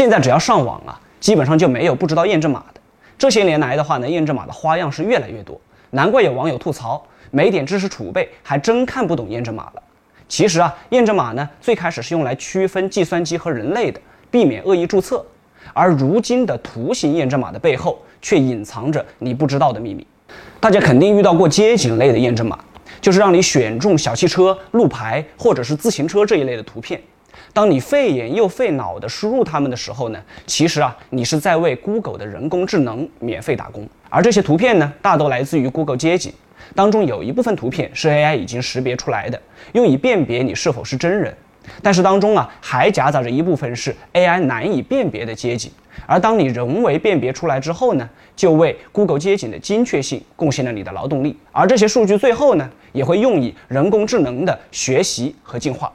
现在只要上网啊，基本上就没有不知道验证码的。这些年来的话呢，验证码的花样是越来越多，难怪有网友吐槽，没点知识储备还真看不懂验证码了。其实啊，验证码呢最开始是用来区分计算机和人类的，避免恶意注册。而如今的图形验证码的背后，却隐藏着你不知道的秘密。大家肯定遇到过街景类的验证码，就是让你选中小汽车、路牌或者是自行车这一类的图片。当你费眼又费脑的输入它们的时候呢，其实啊，你是在为 Google 的人工智能免费打工。而这些图片呢，大都来自于 Google 街景，当中有一部分图片是 AI 已经识别出来的，用以辨别你是否是真人。但是当中啊，还夹杂着一部分是 AI 难以辨别的街景。而当你人为辨别出来之后呢，就为 Google 街景的精确性贡献了你的劳动力。而这些数据最后呢，也会用以人工智能的学习和进化。